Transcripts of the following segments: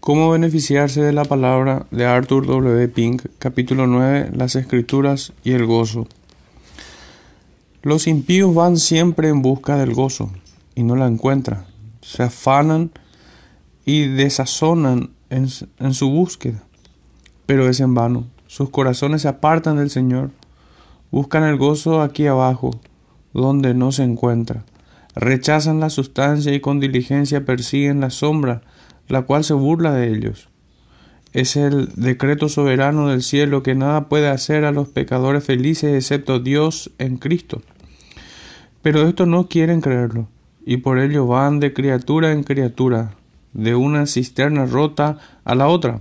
Cómo beneficiarse de la palabra de Arthur W. Pink, capítulo 9, las escrituras y el gozo. Los impíos van siempre en busca del gozo y no la encuentran. Se afanan y desazonan en, en su búsqueda, pero es en vano. Sus corazones se apartan del Señor. Buscan el gozo aquí abajo, donde no se encuentra. Rechazan la sustancia y con diligencia persiguen la sombra la cual se burla de ellos. Es el decreto soberano del cielo que nada puede hacer a los pecadores felices excepto Dios en Cristo. Pero estos no quieren creerlo, y por ello van de criatura en criatura, de una cisterna rota a la otra,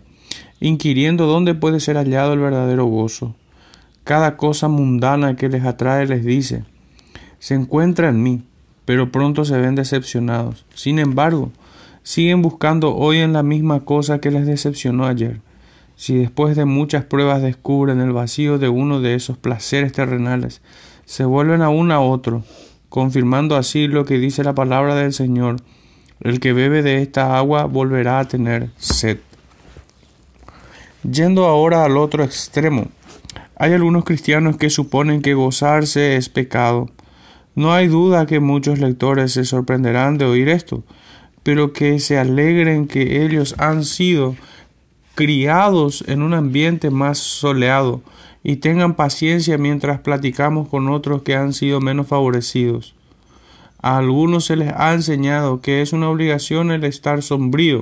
inquiriendo dónde puede ser hallado el verdadero gozo. Cada cosa mundana que les atrae les dice, se encuentra en mí, pero pronto se ven decepcionados. Sin embargo, siguen buscando hoy en la misma cosa que les decepcionó ayer. Si después de muchas pruebas descubren el vacío de uno de esos placeres terrenales, se vuelven a uno a otro, confirmando así lo que dice la palabra del Señor, el que bebe de esta agua volverá a tener sed. Yendo ahora al otro extremo, hay algunos cristianos que suponen que gozarse es pecado. No hay duda que muchos lectores se sorprenderán de oír esto, pero que se alegren que ellos han sido criados en un ambiente más soleado y tengan paciencia mientras platicamos con otros que han sido menos favorecidos. A algunos se les ha enseñado que es una obligación el estar sombrío,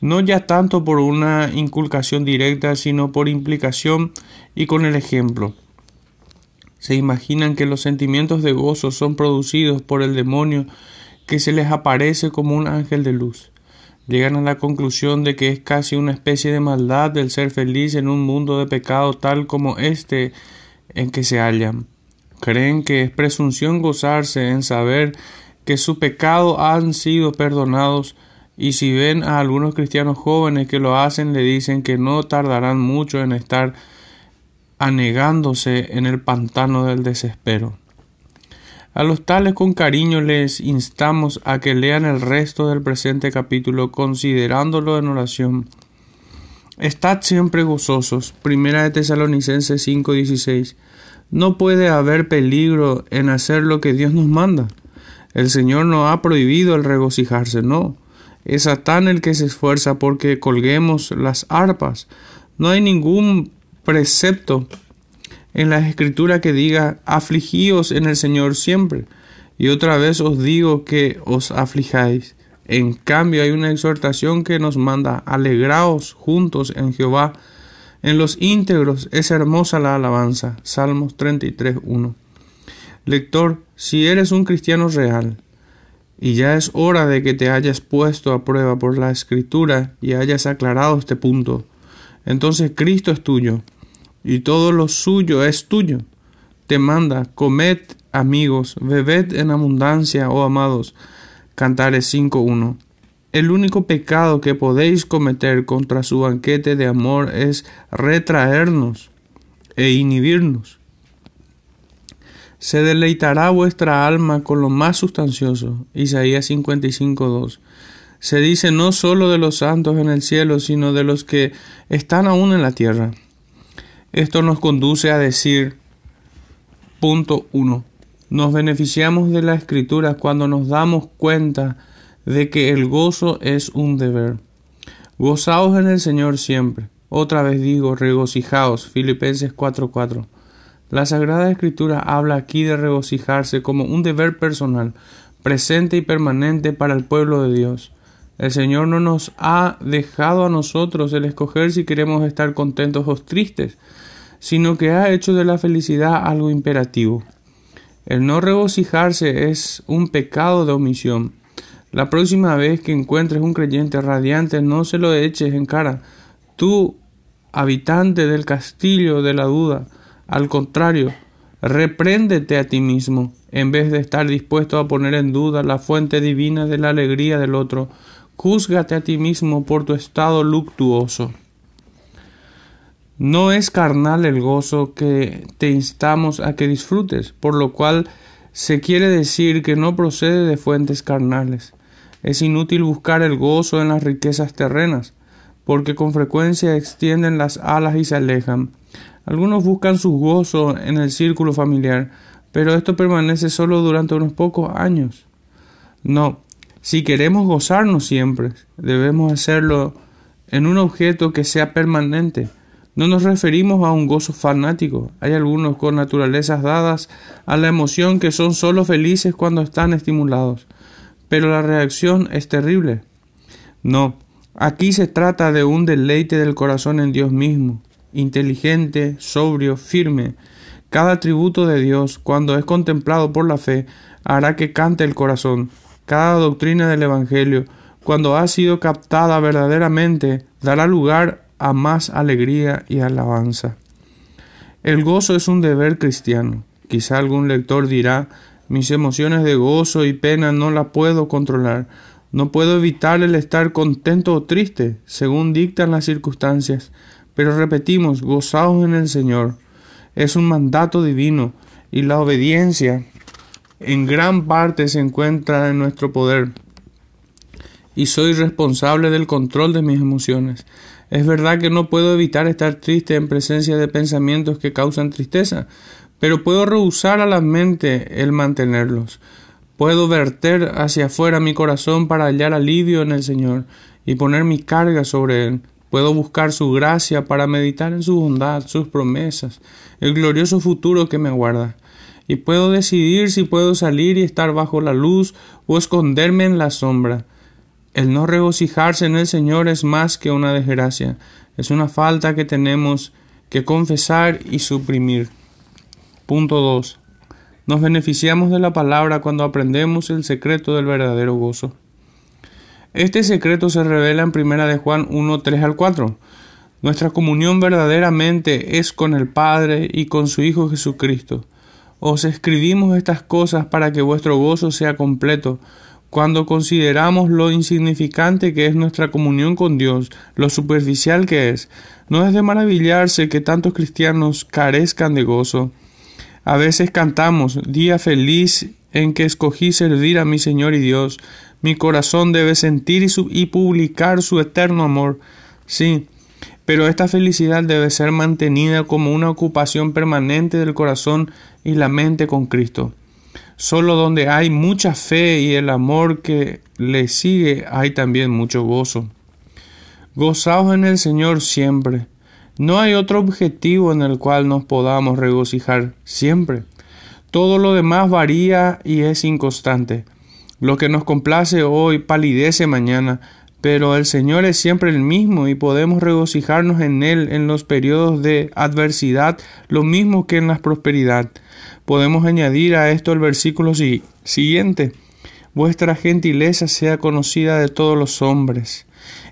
no ya tanto por una inculcación directa, sino por implicación y con el ejemplo. Se imaginan que los sentimientos de gozo son producidos por el demonio que se les aparece como un ángel de luz. Llegan a la conclusión de que es casi una especie de maldad el ser feliz en un mundo de pecado tal como este en que se hallan. Creen que es presunción gozarse en saber que su pecado han sido perdonados y si ven a algunos cristianos jóvenes que lo hacen le dicen que no tardarán mucho en estar anegándose en el pantano del desespero. A los tales con cariño les instamos a que lean el resto del presente capítulo considerándolo en oración. Estad siempre gozosos. Primera de Tesalonicenses 5:16. No puede haber peligro en hacer lo que Dios nos manda. El Señor no ha prohibido el regocijarse, no. Es Satán el que se esfuerza porque colguemos las arpas. No hay ningún precepto en la escritura que diga afligíos en el Señor siempre. Y otra vez os digo que os aflijáis. En cambio hay una exhortación que nos manda alegraos juntos en Jehová. En los íntegros es hermosa la alabanza. Salmos 33.1. Lector, si eres un cristiano real, y ya es hora de que te hayas puesto a prueba por la escritura y hayas aclarado este punto, entonces Cristo es tuyo y todo lo suyo es tuyo. Te manda, comed amigos, bebed en abundancia, oh amados. Cantares 5.1. El único pecado que podéis cometer contra su banquete de amor es retraernos e inhibirnos. Se deleitará vuestra alma con lo más sustancioso. Isaías 55.2. Se dice no solo de los santos en el cielo, sino de los que están aún en la tierra. Esto nos conduce a decir, punto 1, nos beneficiamos de la escritura cuando nos damos cuenta de que el gozo es un deber. Gozaos en el Señor siempre. Otra vez digo, regocijaos. Filipenses 4:4. La Sagrada Escritura habla aquí de regocijarse como un deber personal, presente y permanente para el pueblo de Dios. El Señor no nos ha dejado a nosotros el escoger si queremos estar contentos o tristes, sino que ha hecho de la felicidad algo imperativo. El no regocijarse es un pecado de omisión. La próxima vez que encuentres un creyente radiante, no se lo eches en cara. Tú, habitante del castillo de la duda, al contrario, repréndete a ti mismo, en vez de estar dispuesto a poner en duda la fuente divina de la alegría del otro, Júzgate a ti mismo por tu estado luctuoso. No es carnal el gozo que te instamos a que disfrutes, por lo cual se quiere decir que no procede de fuentes carnales. Es inútil buscar el gozo en las riquezas terrenas. porque con frecuencia extienden las alas y se alejan. Algunos buscan su gozo en el círculo familiar, pero esto permanece solo durante unos pocos años. No, si queremos gozarnos siempre, debemos hacerlo en un objeto que sea permanente. No nos referimos a un gozo fanático. Hay algunos con naturalezas dadas a la emoción que son solo felices cuando están estimulados. Pero la reacción es terrible. No, aquí se trata de un deleite del corazón en Dios mismo, inteligente, sobrio, firme. Cada atributo de Dios, cuando es contemplado por la fe, hará que cante el corazón. Cada doctrina del Evangelio, cuando ha sido captada verdaderamente, dará lugar a más alegría y alabanza. El gozo es un deber cristiano. Quizá algún lector dirá mis emociones de gozo y pena no las puedo controlar. No puedo evitar el estar contento o triste, según dictan las circunstancias. Pero repetimos, gozaos en el Señor. Es un mandato divino y la obediencia en gran parte se encuentra en nuestro poder. Y soy responsable del control de mis emociones. Es verdad que no puedo evitar estar triste en presencia de pensamientos que causan tristeza, pero puedo rehusar a la mente el mantenerlos. Puedo verter hacia afuera mi corazón para hallar alivio en el Señor y poner mi carga sobre Él. Puedo buscar su gracia para meditar en su bondad, sus promesas, el glorioso futuro que me aguarda. Y puedo decidir si puedo salir y estar bajo la luz o esconderme en la sombra. El no regocijarse en el Señor es más que una desgracia, es una falta que tenemos que confesar y suprimir. Punto 2. Nos beneficiamos de la palabra cuando aprendemos el secreto del verdadero gozo. Este secreto se revela en primera de Juan 1, 3 al 4. Nuestra comunión verdaderamente es con el Padre y con su Hijo Jesucristo. Os escribimos estas cosas para que vuestro gozo sea completo cuando consideramos lo insignificante que es nuestra comunión con Dios, lo superficial que es, no es de maravillarse que tantos cristianos carezcan de gozo. A veces cantamos, día feliz en que escogí servir a mi Señor y Dios, mi corazón debe sentir y, y publicar su eterno amor. Sí, pero esta felicidad debe ser mantenida como una ocupación permanente del corazón y la mente con Cristo. Solo donde hay mucha fe y el amor que le sigue hay también mucho gozo. Gozaos en el Señor siempre. No hay otro objetivo en el cual nos podamos regocijar siempre. Todo lo demás varía y es inconstante. Lo que nos complace hoy palidece mañana, pero el Señor es siempre el mismo y podemos regocijarnos en Él en los periodos de adversidad, lo mismo que en la prosperidad. Podemos añadir a esto el versículo siguiente. Vuestra gentileza sea conocida de todos los hombres.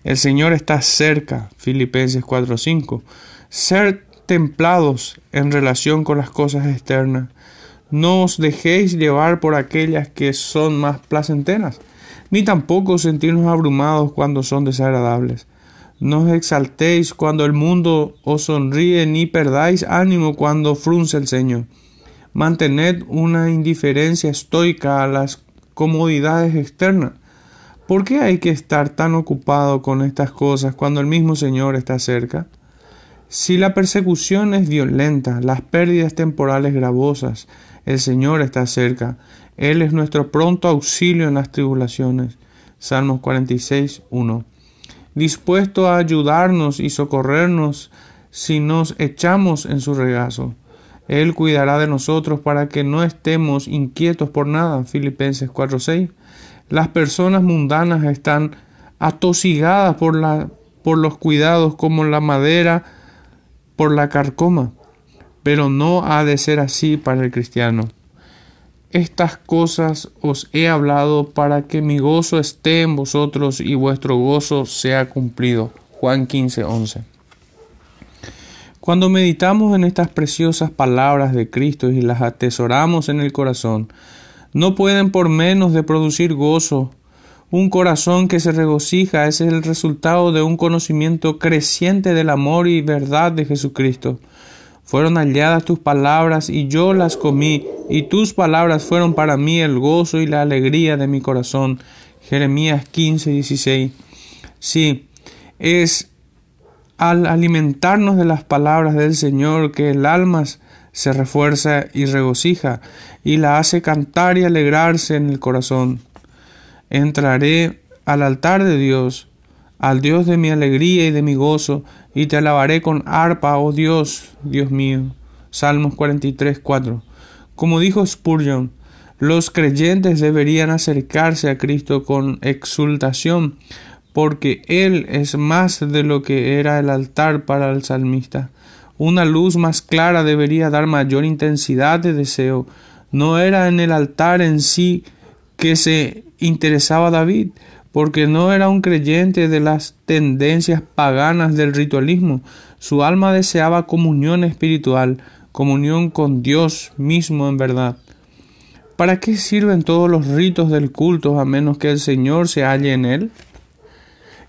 El Señor está cerca. Filipenses 4:5. Ser templados en relación con las cosas externas. No os dejéis llevar por aquellas que son más placenteras, ni tampoco sentirnos abrumados cuando son desagradables. No os exaltéis cuando el mundo os sonríe, ni perdáis ánimo cuando frunce el ceño. Mantened una indiferencia estoica a las comodidades externas. ¿Por qué hay que estar tan ocupado con estas cosas cuando el mismo Señor está cerca? Si la persecución es violenta, las pérdidas temporales gravosas, el Señor está cerca. Él es nuestro pronto auxilio en las tribulaciones. Salmos 46, 1. Dispuesto a ayudarnos y socorrernos si nos echamos en su regazo. Él cuidará de nosotros para que no estemos inquietos por nada. Filipenses 4:6. Las personas mundanas están atosigadas por, la, por los cuidados como la madera por la carcoma, pero no ha de ser así para el cristiano. Estas cosas os he hablado para que mi gozo esté en vosotros y vuestro gozo sea cumplido. Juan 15:11. Cuando meditamos en estas preciosas palabras de Cristo y las atesoramos en el corazón, no pueden por menos de producir gozo. Un corazón que se regocija es el resultado de un conocimiento creciente del amor y verdad de Jesucristo. Fueron halladas tus palabras y yo las comí, y tus palabras fueron para mí el gozo y la alegría de mi corazón. Jeremías 15, 16. Sí, es al alimentarnos de las palabras del Señor que el alma se refuerza y regocija y la hace cantar y alegrarse en el corazón. Entraré al altar de Dios, al Dios de mi alegría y de mi gozo, y te alabaré con arpa, oh Dios, Dios mío. Salmos 43, 4. Como dijo Spurgeon, los creyentes deberían acercarse a Cristo con exultación, porque Él es más de lo que era el altar para el salmista. Una luz más clara debería dar mayor intensidad de deseo. No era en el altar en sí que se interesaba David, porque no era un creyente de las tendencias paganas del ritualismo. Su alma deseaba comunión espiritual, comunión con Dios mismo en verdad. ¿Para qué sirven todos los ritos del culto a menos que el Señor se halle en él?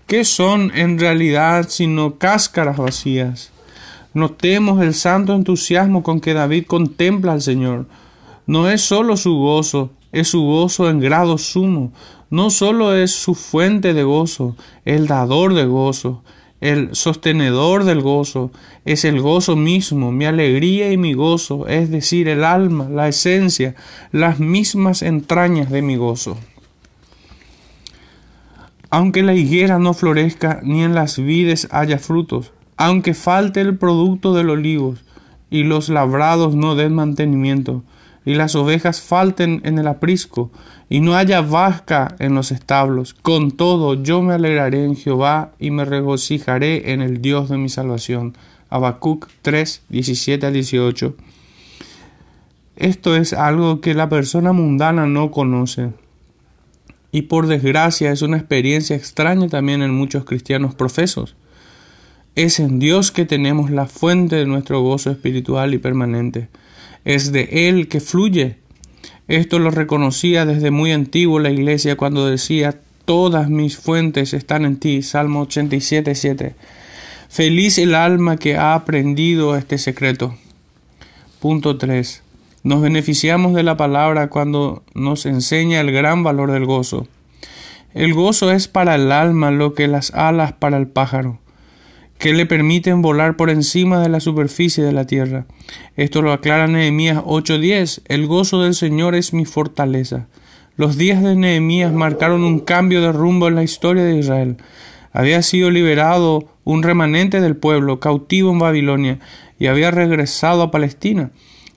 ¿Qué son en realidad sino cáscaras vacías? Notemos el santo entusiasmo con que David contempla al Señor. No es sólo su gozo, es su gozo en grado sumo. No sólo es su fuente de gozo, el dador de gozo, el sostenedor del gozo, es el gozo mismo, mi alegría y mi gozo, es decir, el alma, la esencia, las mismas entrañas de mi gozo. Aunque la higuera no florezca, ni en las vides haya frutos, aunque falte el producto del olivo, y los labrados no den mantenimiento, y las ovejas falten en el aprisco, y no haya vasca en los establos, con todo yo me alegraré en Jehová y me regocijaré en el Dios de mi salvación. Habacuc 3, 17 a 18. Esto es algo que la persona mundana no conoce y por desgracia es una experiencia extraña también en muchos cristianos profesos. Es en Dios que tenemos la fuente de nuestro gozo espiritual y permanente. Es de Él que fluye. Esto lo reconocía desde muy antiguo la iglesia cuando decía Todas mis fuentes están en ti. Salmo 87, 7. Feliz el alma que ha aprendido este secreto. Punto 3. Nos beneficiamos de la palabra cuando nos enseña el gran valor del gozo. El gozo es para el alma lo que las alas para el pájaro, que le permiten volar por encima de la superficie de la tierra. Esto lo aclara Nehemías 8:10. El gozo del Señor es mi fortaleza. Los días de Nehemías marcaron un cambio de rumbo en la historia de Israel. Había sido liberado un remanente del pueblo cautivo en Babilonia y había regresado a Palestina.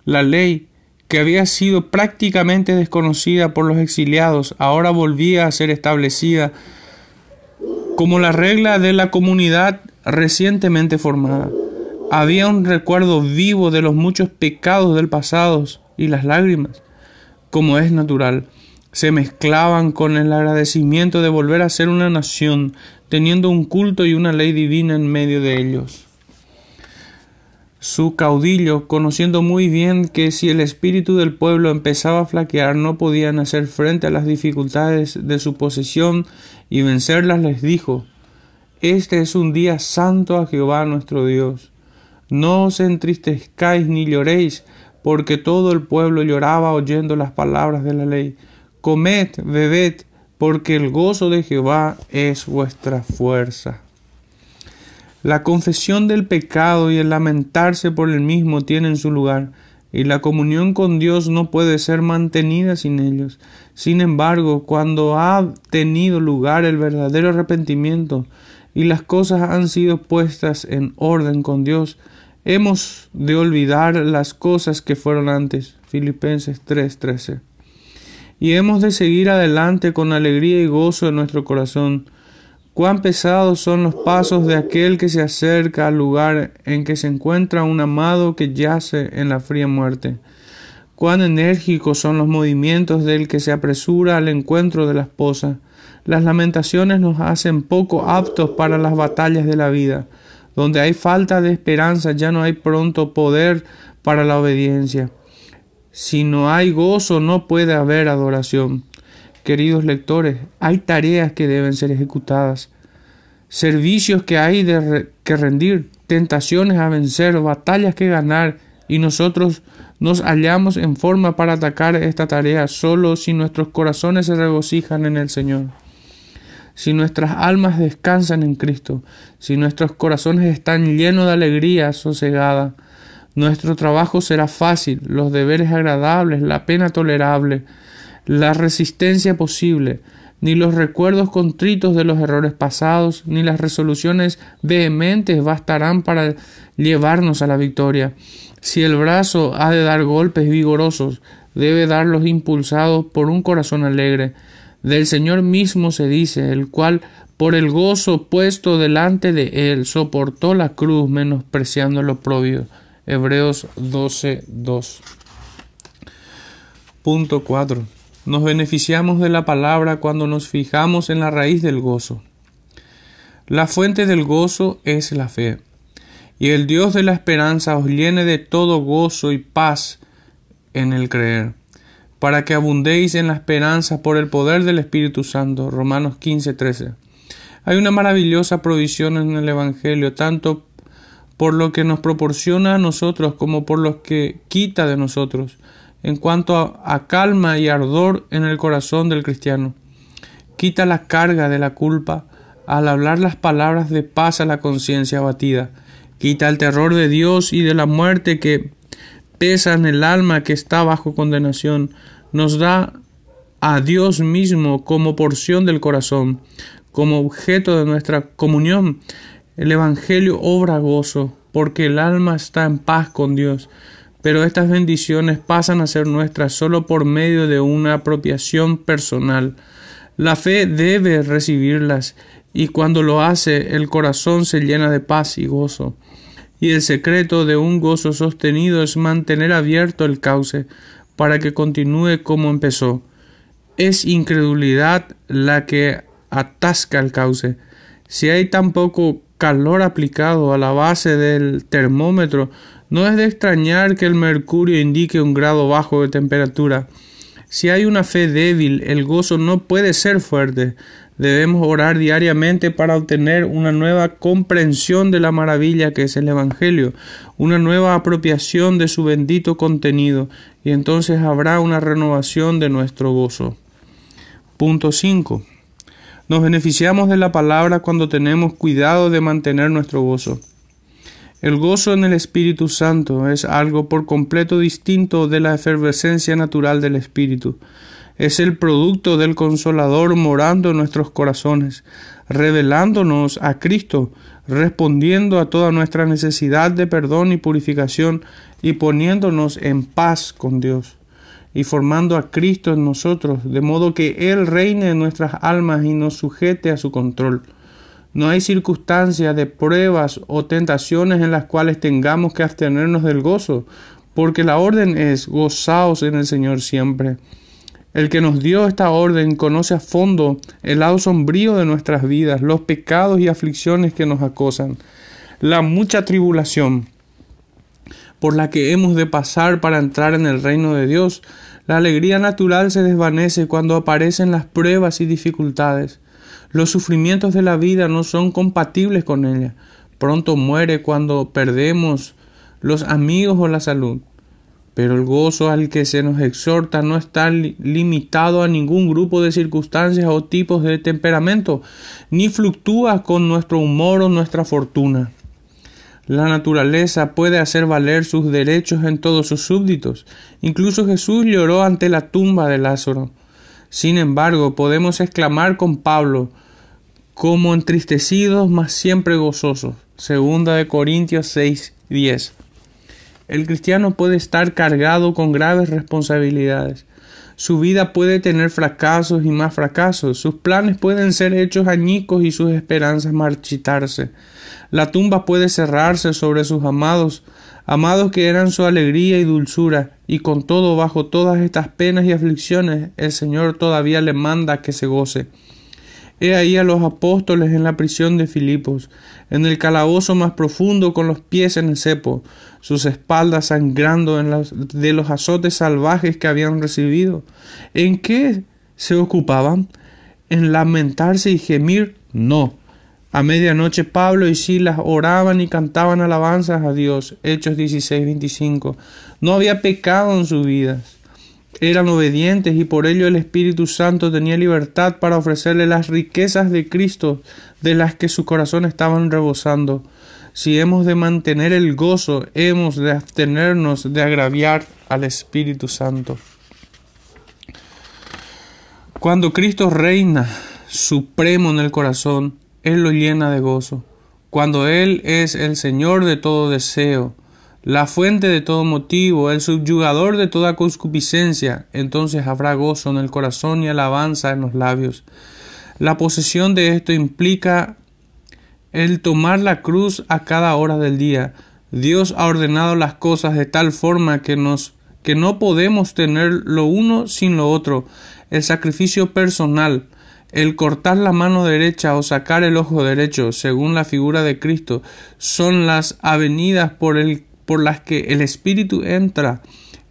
La ley que había sido prácticamente desconocida por los exiliados, ahora volvía a ser establecida como la regla de la comunidad recientemente formada. Había un recuerdo vivo de los muchos pecados del pasado y las lágrimas, como es natural, se mezclaban con el agradecimiento de volver a ser una nación, teniendo un culto y una ley divina en medio de ellos su caudillo, conociendo muy bien que si el espíritu del pueblo empezaba a flaquear no podían hacer frente a las dificultades de su posesión y vencerlas, les dijo Este es un día santo a Jehová nuestro Dios. No os entristezcáis ni lloréis, porque todo el pueblo lloraba oyendo las palabras de la ley. Comed, bebed, porque el gozo de Jehová es vuestra fuerza. La confesión del pecado y el lamentarse por el mismo tienen su lugar, y la comunión con Dios no puede ser mantenida sin ellos. Sin embargo, cuando ha tenido lugar el verdadero arrepentimiento y las cosas han sido puestas en orden con Dios, hemos de olvidar las cosas que fueron antes. Filipenses 3:13. Y hemos de seguir adelante con alegría y gozo en nuestro corazón, Cuán pesados son los pasos de aquel que se acerca al lugar en que se encuentra un amado que yace en la fría muerte. Cuán enérgicos son los movimientos del que se apresura al encuentro de la esposa. Las lamentaciones nos hacen poco aptos para las batallas de la vida. Donde hay falta de esperanza ya no hay pronto poder para la obediencia. Si no hay gozo no puede haber adoración. Queridos lectores, hay tareas que deben ser ejecutadas, servicios que hay que rendir, tentaciones a vencer, batallas que ganar, y nosotros nos hallamos en forma para atacar esta tarea solo si nuestros corazones se regocijan en el Señor. Si nuestras almas descansan en Cristo, si nuestros corazones están llenos de alegría sosegada, nuestro trabajo será fácil, los deberes agradables, la pena tolerable, la resistencia posible, ni los recuerdos contritos de los errores pasados, ni las resoluciones vehementes bastarán para llevarnos a la victoria. Si el brazo ha de dar golpes vigorosos, debe darlos impulsados por un corazón alegre. Del Señor mismo se dice, el cual por el gozo puesto delante de él soportó la cruz menospreciando lo propio. Hebreos 12, 2. Punto 4. Nos beneficiamos de la palabra cuando nos fijamos en la raíz del gozo. La fuente del gozo es la fe, y el Dios de la esperanza os llene de todo gozo y paz en el creer, para que abundéis en la esperanza por el poder del Espíritu Santo. Romanos 15, 13. Hay una maravillosa provisión en el Evangelio, tanto por lo que nos proporciona a nosotros como por lo que quita de nosotros, en cuanto a, calma y ardor en el corazón del cristiano. Quita la carga de la culpa al hablar las palabras de paz a la conciencia abatida. Quita el terror de Dios y de la muerte que pesa en el alma que está bajo condenación. Nos da a Dios mismo como porción del corazón, como objeto de nuestra comunión el Evangelio obra gozo, porque el alma está en paz con Dios, pero estas bendiciones pasan a ser nuestras solo por medio de una apropiación personal. La fe debe recibirlas, y cuando lo hace el corazón se llena de paz y gozo. Y el secreto de un gozo sostenido es mantener abierto el cauce, para que continúe como empezó. Es incredulidad la que atasca el cauce. Si hay tan poco calor aplicado a la base del termómetro, no es de extrañar que el mercurio indique un grado bajo de temperatura. Si hay una fe débil, el gozo no puede ser fuerte. Debemos orar diariamente para obtener una nueva comprensión de la maravilla que es el Evangelio, una nueva apropiación de su bendito contenido, y entonces habrá una renovación de nuestro gozo. Punto 5. Nos beneficiamos de la palabra cuando tenemos cuidado de mantener nuestro gozo. El gozo en el Espíritu Santo es algo por completo distinto de la efervescencia natural del Espíritu. Es el producto del Consolador morando en nuestros corazones, revelándonos a Cristo, respondiendo a toda nuestra necesidad de perdón y purificación y poniéndonos en paz con Dios y formando a Cristo en nosotros, de modo que Él reine en nuestras almas y nos sujete a su control. No hay circunstancias de pruebas o tentaciones en las cuales tengamos que abstenernos del gozo, porque la orden es gozaos en el Señor siempre. El que nos dio esta orden conoce a fondo el lado sombrío de nuestras vidas, los pecados y aflicciones que nos acosan, la mucha tribulación por la que hemos de pasar para entrar en el reino de Dios. La alegría natural se desvanece cuando aparecen las pruebas y dificultades. Los sufrimientos de la vida no son compatibles con ella. Pronto muere cuando perdemos los amigos o la salud. Pero el gozo al que se nos exhorta no está limitado a ningún grupo de circunstancias o tipos de temperamento, ni fluctúa con nuestro humor o nuestra fortuna. La naturaleza puede hacer valer sus derechos en todos sus súbditos. Incluso Jesús lloró ante la tumba de Lázaro. Sin embargo, podemos exclamar con Pablo, como entristecidos, mas siempre gozosos. Segunda de Corintios 6, 10. El cristiano puede estar cargado con graves responsabilidades. Su vida puede tener fracasos y más fracasos. Sus planes pueden ser hechos añicos y sus esperanzas marchitarse. La tumba puede cerrarse sobre sus amados, amados que eran su alegría y dulzura, y con todo bajo todas estas penas y aflicciones el Señor todavía le manda que se goce. He ahí a los apóstoles en la prisión de Filipos, en el calabozo más profundo con los pies en el cepo, sus espaldas sangrando en de los azotes salvajes que habían recibido. ¿En qué se ocupaban? ¿En lamentarse y gemir? No a medianoche Pablo y Silas oraban y cantaban alabanzas a Dios. Hechos 16, 25. No había pecado en sus vidas. Eran obedientes y por ello el Espíritu Santo tenía libertad para ofrecerle las riquezas de Cristo de las que su corazón estaban rebosando. Si hemos de mantener el gozo, hemos de abstenernos de agraviar al Espíritu Santo. Cuando Cristo reina supremo en el corazón, Él lo llena de gozo. Cuando Él es el Señor de todo deseo, la fuente de todo motivo, el subyugador de toda concupiscencia, entonces habrá gozo en el corazón y alabanza en los labios. La posesión de esto implica el tomar la cruz a cada hora del día. Dios ha ordenado las cosas de tal forma que nos que no podemos tener lo uno sin lo otro. El sacrificio personal, el cortar la mano derecha o sacar el ojo derecho, según la figura de Cristo, son las avenidas por, el, por las que el Espíritu entra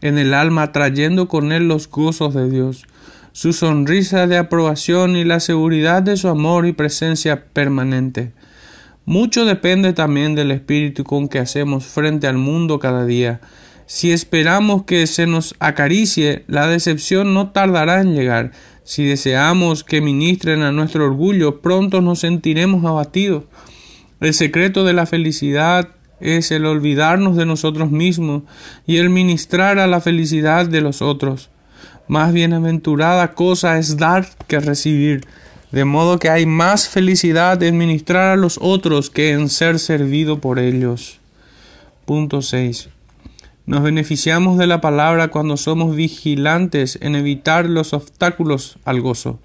en el alma trayendo con él los gozos de Dios, su sonrisa de aprobación y la seguridad de su amor y presencia permanente. Mucho depende también del espíritu con que hacemos frente al mundo cada día. Si esperamos que se nos acaricie, la decepción no tardará en llegar. Si deseamos que ministren a nuestro orgullo, pronto nos sentiremos abatidos. El secreto de la felicidad es el olvidarnos de nosotros mismos y el ministrar a la felicidad de los otros. Más bienaventurada cosa es dar que recibir de modo que hay más felicidad en ministrar a los otros que en ser servido por ellos. Punto 6. Nos beneficiamos de la palabra cuando somos vigilantes en evitar los obstáculos al gozo.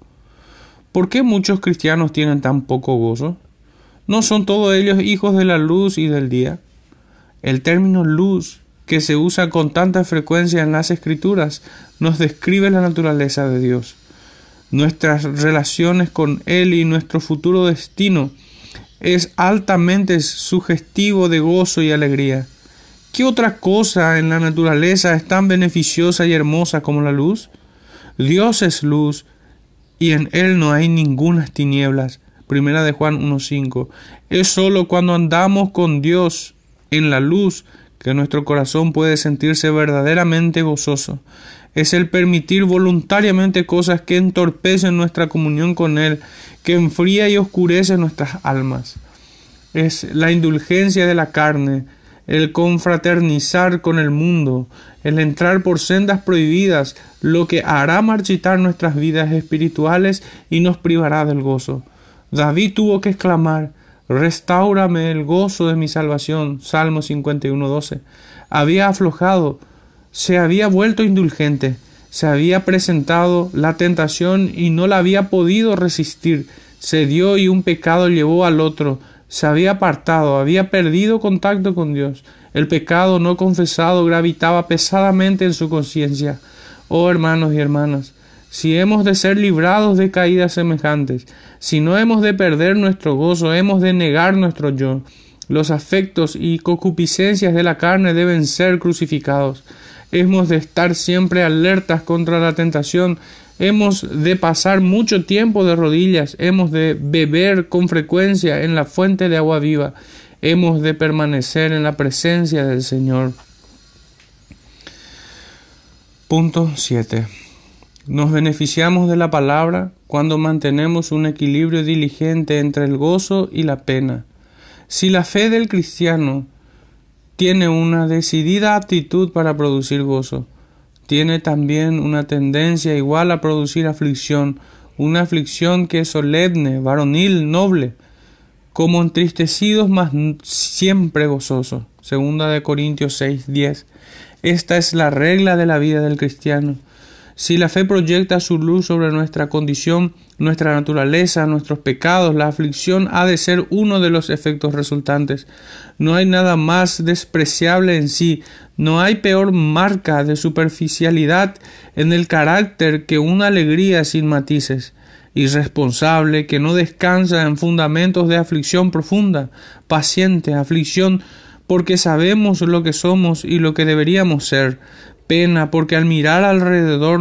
¿Por qué muchos cristianos tienen tan poco gozo? ¿No son todos ellos hijos de la luz y del día? El término luz, que se usa con tanta frecuencia en las escrituras, nos describe la naturaleza de Dios nuestras relaciones con Él y nuestro futuro destino es altamente sugestivo de gozo y alegría. ¿Qué otra cosa en la naturaleza es tan beneficiosa y hermosa como la luz? Dios es luz y en Él no hay ninguna tinieblas. Primera de Juan 1.5. Es sólo cuando andamos con Dios en la luz que nuestro corazón puede sentirse verdaderamente gozoso es el permitir voluntariamente cosas que entorpecen nuestra comunión con Él, que enfría y oscurece nuestras almas. Es la indulgencia de la carne, el confraternizar con el mundo, el entrar por sendas prohibidas, lo que hará marchitar nuestras vidas espirituales y nos privará del gozo. David tuvo que exclamar Restaurame el gozo de mi salvación. Salmo 51.12. Había aflojado, se había vuelto indulgente, se había presentado la tentación y no la había podido resistir, se dio y un pecado llevó al otro, se había apartado, había perdido contacto con Dios. El pecado no confesado gravitaba pesadamente en su conciencia. Oh hermanos y hermanas, si hemos de ser librados de caídas semejantes, si no hemos de perder nuestro gozo, hemos de negar nuestro yo. Los afectos y concupiscencias de la carne deben ser crucificados hemos de estar siempre alertas contra la tentación, hemos de pasar mucho tiempo de rodillas, hemos de beber con frecuencia en la fuente de agua viva, hemos de permanecer en la presencia del Señor. Punto 7. Nos beneficiamos de la palabra cuando mantenemos un equilibrio diligente entre el gozo y la pena. Si la fe del cristiano tiene una decidida aptitud para producir gozo. Tiene también una tendencia igual a producir aflicción, una aflicción que es solemne, varonil, noble, como entristecidos mas siempre gozosos. Segunda de Corintios 6, 10. Esta es la regla de la vida del cristiano. Si la fe proyecta su luz sobre nuestra condición, nuestra naturaleza, nuestros pecados, la aflicción ha de ser uno de los efectos resultantes. No hay nada más despreciable en sí, no hay peor marca de superficialidad en el carácter que una alegría sin matices, irresponsable, que no descansa en fundamentos de aflicción profunda, paciente, aflicción porque sabemos lo que somos y lo que deberíamos ser, pena porque al mirar alrededor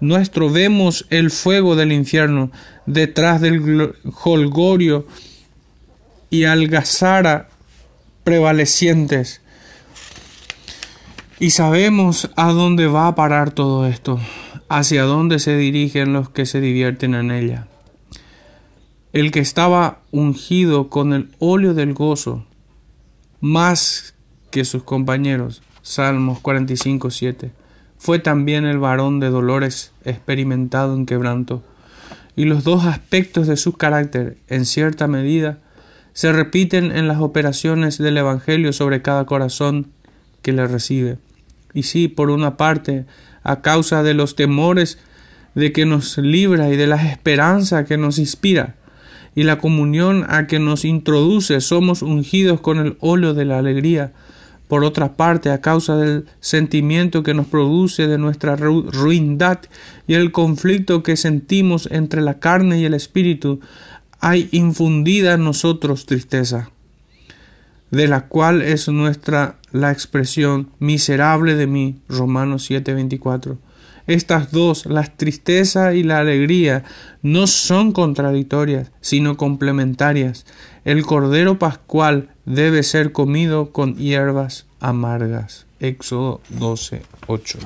nuestro vemos el fuego del infierno detrás del holgorio y algazara prevalecientes. Y sabemos a dónde va a parar todo esto, hacia dónde se dirigen los que se divierten en ella. El que estaba ungido con el óleo del gozo, más que sus compañeros, Salmos 45, 7, fue también el varón de dolores experimentado en quebranto, y los dos aspectos de su carácter, en cierta medida, se repiten en las operaciones del Evangelio sobre cada corazón que le recibe. Y sí, por una parte, a causa de los temores de que nos libra y de la esperanza que nos inspira, y la comunión a que nos introduce, somos ungidos con el óleo de la alegría. Por otra parte, a causa del sentimiento que nos produce de nuestra ruindad y el conflicto que sentimos entre la carne y el espíritu, hay infundida en nosotros tristeza, de la cual es nuestra la expresión miserable de mí, Romanos 7:24. Estas dos, la tristeza y la alegría, no son contradictorias, sino complementarias. El cordero pascual debe ser comido con hierbas amargas. Éxodo 12:8.